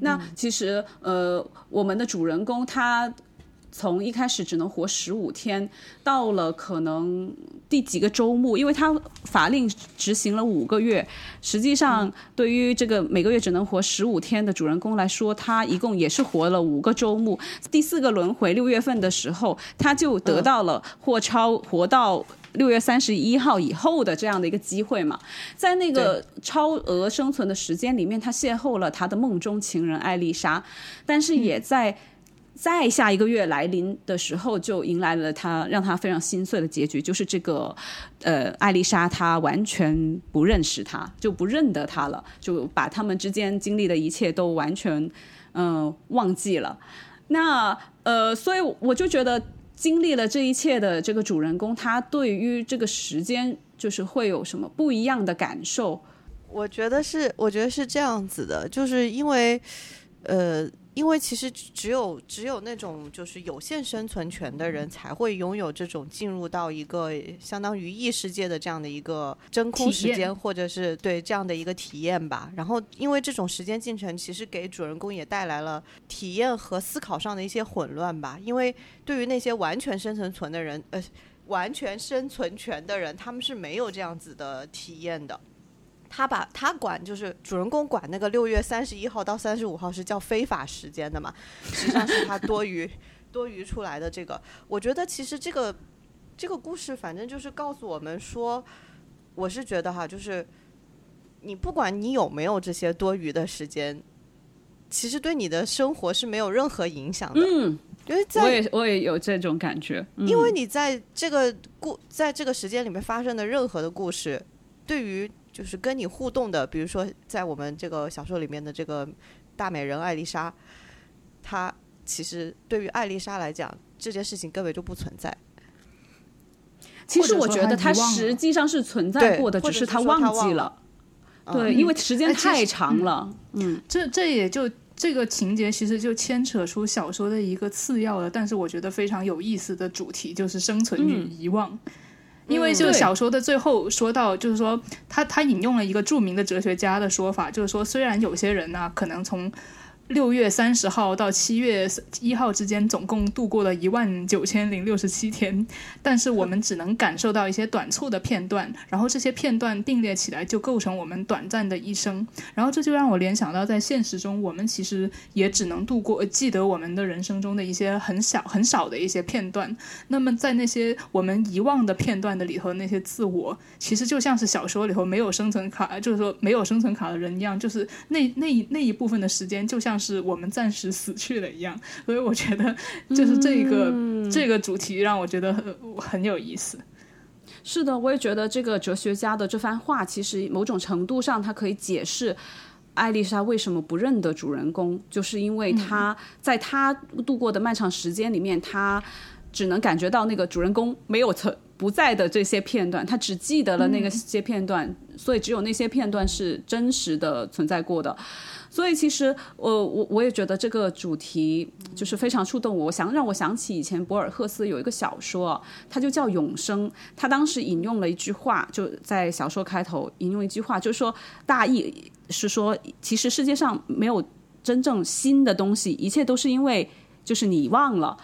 那其实呃，我们的主人公他。从一开始只能活十五天，到了可能第几个周末，因为他法令执行了五个月，实际上对于这个每个月只能活十五天的主人公来说，他一共也是活了五个周末。第四个轮回六月份的时候，他就得到了或超活到六月三十一号以后的这样的一个机会嘛。在那个超额生存的时间里面，他邂逅了他的梦中情人艾丽莎，但是也在。在下一个月来临的时候，就迎来了他让他非常心碎的结局，就是这个，呃，艾丽莎她完全不认识他，就不认得他了，就把他们之间经历的一切都完全，嗯，忘记了。那呃，所以我就觉得经历了这一切的这个主人公，他对于这个时间就是会有什么不一样的感受？我觉得是，我觉得是这样子的，就是因为，呃。因为其实只有只有那种就是有限生存权的人才会拥有这种进入到一个相当于异世界的这样的一个真空时间，或者是对这样的一个体验吧。然后因为这种时间进程，其实给主人公也带来了体验和思考上的一些混乱吧。因为对于那些完全生存存的人，呃，完全生存权的人，他们是没有这样子的体验的。他把他管就是主人公管那个六月三十一号到三十五号是叫非法时间的嘛，实际上是他多余多余出来的这个。我觉得其实这个这个故事反正就是告诉我们说，我是觉得哈，就是你不管你有没有这些多余的时间，其实对你的生活是没有任何影响的。嗯，因为我也我也有这种感觉，因为你在这个故在这个时间里面发生的任何的故事，对于就是跟你互动的，比如说在我们这个小说里面的这个大美人艾丽莎，她其实对于艾丽莎来讲，这件事情根本就不存在。其实我觉得她实际上是存在过的，只是她忘记了。对，因为时间太长了。嗯，这这也就这个情节其实就牵扯出小说的一个次要的，但是我觉得非常有意思的主题，就是生存与遗忘。因为这个小说的最后说到，就是说他他引用了一个著名的哲学家的说法，就是说虽然有些人呢可能从。六月三十号到七月一号之间，总共度过了一万九千零六十七天，但是我们只能感受到一些短促的片段，然后这些片段并列起来就构成我们短暂的一生，然后这就让我联想到，在现实中，我们其实也只能度过记得我们的人生中的一些很小很少的一些片段。那么在那些我们遗忘的片段的里头，那些自我，其实就像是小说里头没有生存卡，就是说没有生存卡的人一样，就是那那那一部分的时间，就像。是我们暂时死去了一样，所以我觉得就是这个这个主题让我觉得很很有意思。是的，我也觉得这个哲学家的这番话，其实某种程度上，它可以解释艾丽莎为什么不认得主人公，就是因为他在他度过的漫长时间里面，他只能感觉到那个主人公没有存不在的这些片段，他只记得了那个些片段，所以只有那些片段是真实的存在过的。所以其实，我我我也觉得这个主题就是非常触动我。我想让我想起以前博尔赫斯有一个小说，它就叫《永生》。他当时引用了一句话，就在小说开头引用一句话，就是说大意是说，其实世界上没有真正新的东西，一切都是因为就是你忘了，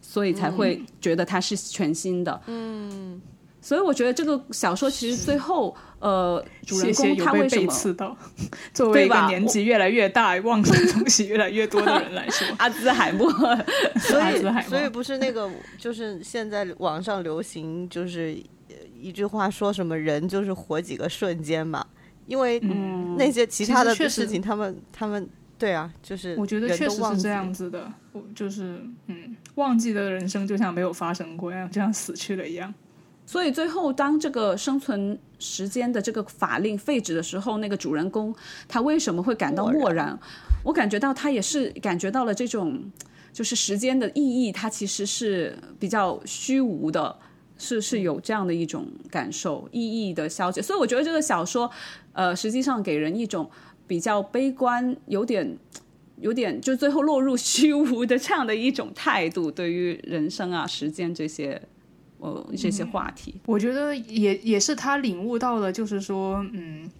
所以才会觉得它是全新的。嗯。所以我觉得这个小说其实最后，呃，主人公他为什么？作为一个年纪越来越大、忘记东西越来越多的人来说，阿兹海默，所以所以不是那个，就是现在网上流行就是一句话说什么人就是活几个瞬间嘛？因为那些其他的事情，他们他们对啊，就是我觉得确实是这样子的，就是嗯，忘记的人生就像没有发生过一样，就像死去了一样。所以最后当这个生存时间的这个法令废止的时候，那个主人公他为什么会感到漠然？我感觉到他也是感觉到了这种，就是时间的意义，它其实是比较虚无的，是是有这样的一种感受，意义的消解。所以我觉得这个小说，呃，实际上给人一种比较悲观，有点。有点就最后落入虚无的这样的一种态度，对于人生啊、时间这些，呃，这些话题，我觉得也也是他领悟到了，就是说，嗯，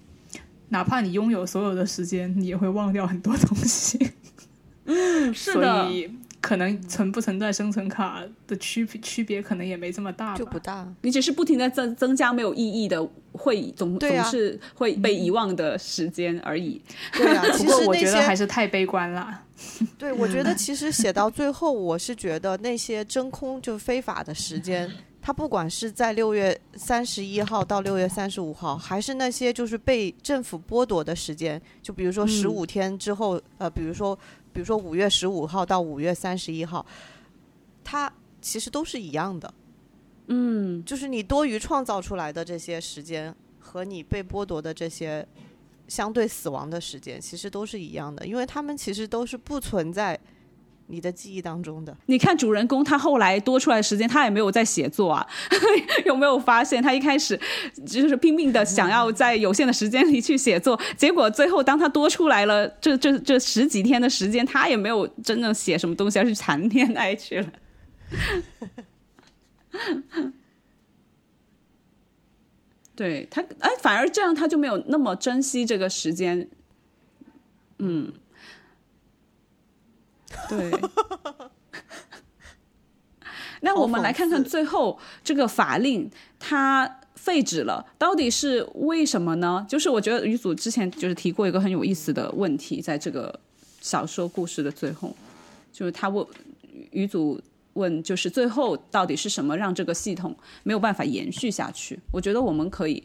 哪怕你拥有所有的时间，你也会忘掉很多东西。嗯，是的。可能存不存在生存卡的区区别，可能也没这么大，就不大。你只是不停的增增加没有意义的，会总总是会被遗忘的时间而已。对啊，不过我觉得还是太悲观了。对，我觉得其实写到最后，我是觉得那些真空就非法的时间，它不管是在六月三十一号到六月三十五号，还是那些就是被政府剥夺的时间，就比如说十五天之后，呃，比如说。比如说五月十五号到五月三十一号，它其实都是一样的，嗯，就是你多余创造出来的这些时间和你被剥夺的这些相对死亡的时间，其实都是一样的，因为他们其实都是不存在。你的记忆当中的，你看主人公他后来多出来的时间，他也没有在写作啊，有没有发现他一开始就是拼命的想要在有限的时间里去写作，结果最后当他多出来了这这这十几天的时间，他也没有真正写什么东西，而是谈恋爱去了。对他，哎，反而这样他就没有那么珍惜这个时间，嗯。对，那我们来看看最后这个法令它废止了，到底是为什么呢？就是我觉得于祖之前就是提过一个很有意思的问题，在这个小说故事的最后，就是他问于祖问，就是最后到底是什么让这个系统没有办法延续下去？我觉得我们可以。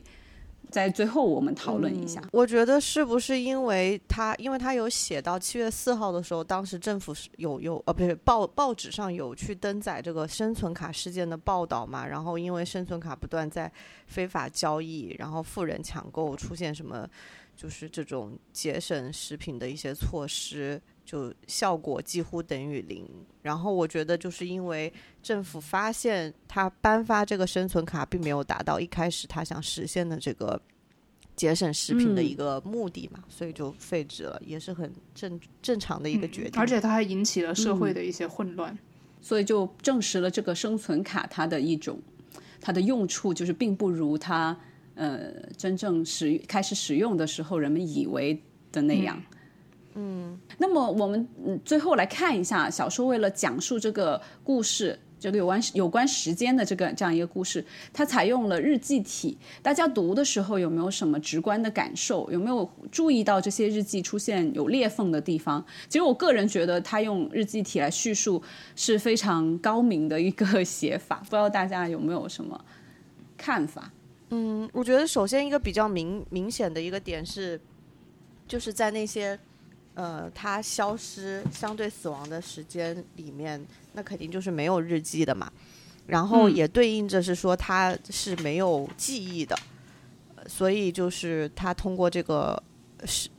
在最后，我们讨论一下。我觉得是不是因为他，因为他有写到七月四号的时候，当时政府是有有呃，不是报报纸上有去登载这个生存卡事件的报道嘛？然后因为生存卡不断在非法交易，然后富人抢购，出现什么就是这种节省食品的一些措施。就效果几乎等于零，然后我觉得就是因为政府发现他颁发这个生存卡并没有达到一开始他想实现的这个节省食品的一个目的嘛，所以就废止了，也是很正正常的一个决定。而且它还引起了社会的一些混乱，所以就证实了这个生存卡它的一种它的用处就是并不如它呃真正使开始使用的时候人们以为的那样。嗯，那么我们嗯最后来看一下小说，为了讲述这个故事，这个有关有关时间的这个这样一个故事，它采用了日记体。大家读的时候有没有什么直观的感受？有没有注意到这些日记出现有裂缝的地方？其实我个人觉得，他用日记体来叙述是非常高明的一个写法。不知道大家有没有什么看法？嗯，我觉得首先一个比较明明显的一个点是，就是在那些。呃，他消失相对死亡的时间里面，那肯定就是没有日记的嘛。然后也对应着是说他是没有记忆的，所以就是他通过这个是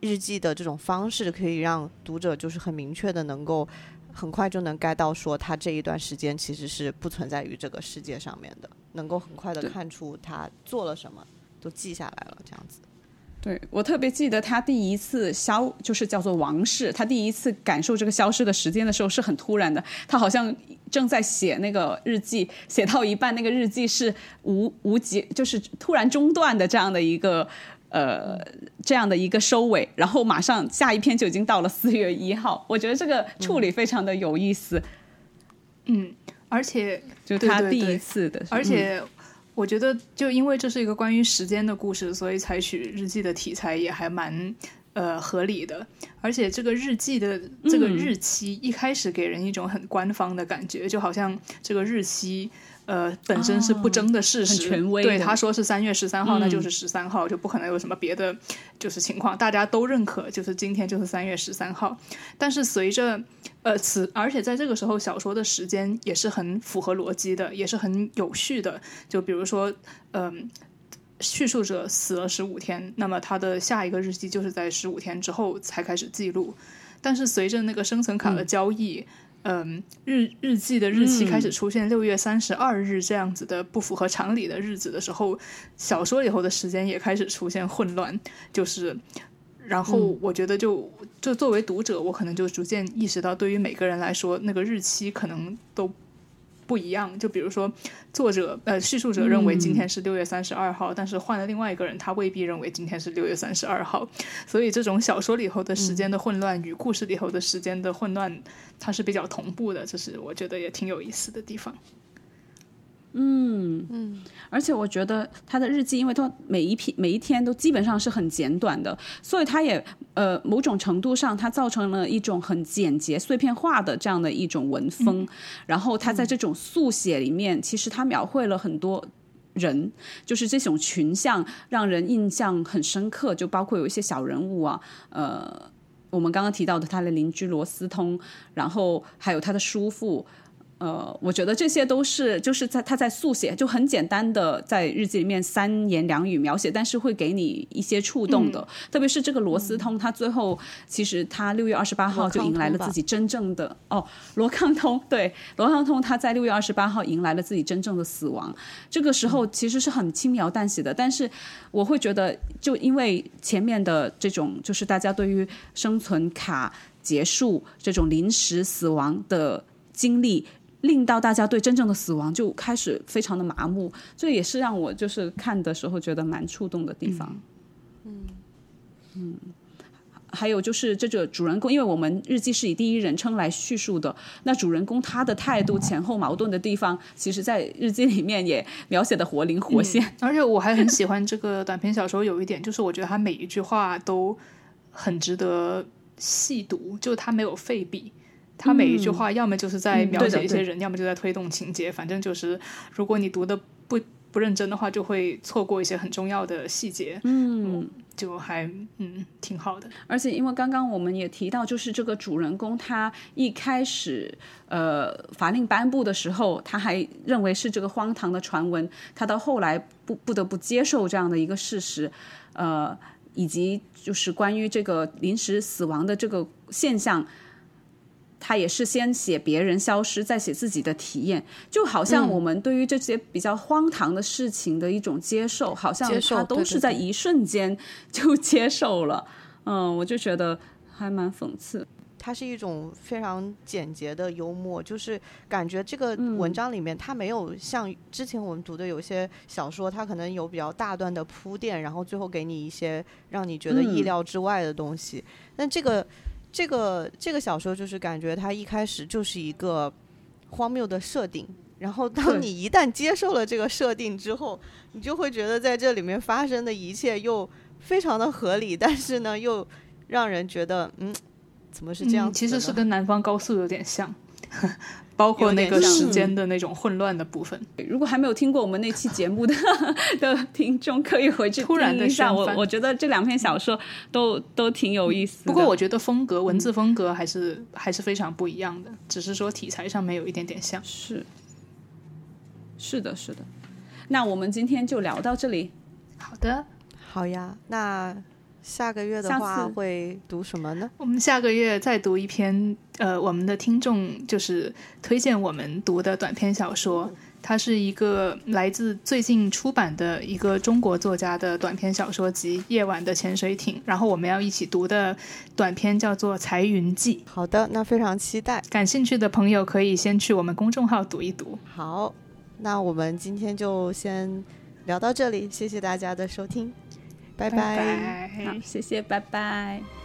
日记的这种方式，可以让读者就是很明确的能够很快就能 get 到说他这一段时间其实是不存在于这个世界上面的，能够很快的看出他做了什么，都记下来了这样子。对我特别记得他第一次消，就是叫做王氏。他第一次感受这个消失的时间的时候是很突然的。他好像正在写那个日记，写到一半，那个日记是无无结，就是突然中断的这样的一个呃这样的一个收尾。然后马上下一篇就已经到了四月一号。我觉得这个处理非常的有意思。嗯，而且就他第一次的，而且。我觉得，就因为这是一个关于时间的故事，所以采取日记的题材也还蛮呃合理的。而且这个日记的这个日期一开始给人一种很官方的感觉，就好像这个日期。呃，本身是不争的事实，对他说是三月十三号，那就是十三号，就不可能有什么别的，就是情况，大家都认可，就是今天就是三月十三号。但是随着呃此，而且在这个时候，小说的时间也是很符合逻辑的，也是很有序的。就比如说，嗯，叙述者死了十五天，那么他的下一个日记就是在十五天之后才开始记录。但是随着那个生存卡的交易。嗯，日日记的日期开始出现六月三十二日这样子的不符合常理的日子的时候，小说里头的时间也开始出现混乱。就是，然后我觉得就就作为读者，我可能就逐渐意识到，对于每个人来说，那个日期可能都。不一样，就比如说，作者呃叙述者认为今天是六月三十二号，但是换了另外一个人，他未必认为今天是六月三十二号。所以这种小说里头的时间的混乱与故事里头的时间的混乱，它是比较同步的，这是我觉得也挺有意思的地方。嗯嗯，而且我觉得他的日记，因为他每一篇每一天都基本上是很简短的，所以他也呃某种程度上，他造成了一种很简洁、碎片化的这样的一种文风。然后他在这种速写里面，其实他描绘了很多人，就是这种群像，让人印象很深刻。就包括有一些小人物啊，呃，我们刚刚提到的他的邻居罗斯通，然后还有他的叔父。呃，我觉得这些都是就是在他在速写，就很简单的在日记里面三言两语描写，但是会给你一些触动的。特别是这个罗斯通，他最后其实他六月二十八号就迎来了自己真正的哦，罗康通对罗康通，他在六月二十八号迎来了自己真正的死亡。这个时候其实是很轻描淡写的，但是我会觉得，就因为前面的这种就是大家对于生存卡结束这种临时死亡的经历。令到大家对真正的死亡就开始非常的麻木，这也是让我就是看的时候觉得蛮触动的地方。嗯嗯，还有就是这个主人公，因为我们日记是以第一人称来叙述的，那主人公他的态度前后矛盾的地方，其实在日记里面也描写的活灵活现。而且我还很喜欢这个短篇小说，有一点就是我觉得他每一句话都很值得细读，就他没有废笔。他每一句话，要么就是在描写一些人，要么就在推动情节。反正就是，如果你读的不不认真的话，就会错过一些很重要的细节。嗯，就还嗯挺好的。而且，因为刚刚我们也提到，就是这个主人公他一开始呃法令颁布的时候，他还认为是这个荒唐的传闻，他到后来不不得不接受这样的一个事实，呃，以及就是关于这个临时死亡的这个现象。他也是先写别人消失，再写自己的体验，就好像我们对于这些比较荒唐的事情的一种接受，好像他都是在一瞬间就接受了。嗯，我就觉得还蛮讽刺。它是一种非常简洁的幽默，就是感觉这个文章里面它没有像之前我们读的有些小说，它可能有比较大段的铺垫，然后最后给你一些让你觉得意料之外的东西。但这个。这个这个小说就是感觉它一开始就是一个荒谬的设定，然后当你一旦接受了这个设定之后，你就会觉得在这里面发生的一切又非常的合理，但是呢又让人觉得嗯，怎么是这样？其实是跟南方高速有点像。包括那个时间的那种混乱的部分。如果还没有听过我们那期节目的 的听众，可以回去听一下。我我觉得这两篇小说都都挺有意思。不过我觉得风格、文字风格还是还是非常不一样的，只是说题材上面有一点点像。是，是的，是的。那我们今天就聊到这里。好的，好呀。那。下个月的话会读什么呢？我们下个月再读一篇，呃，我们的听众就是推荐我们读的短篇小说，它是一个来自最近出版的一个中国作家的短篇小说集《夜晚的潜水艇》，然后我们要一起读的短篇叫做《彩云记》。好的，那非常期待，感兴趣的朋友可以先去我们公众号读一读。好，那我们今天就先聊到这里，谢谢大家的收听。拜拜，好，谢谢，拜拜。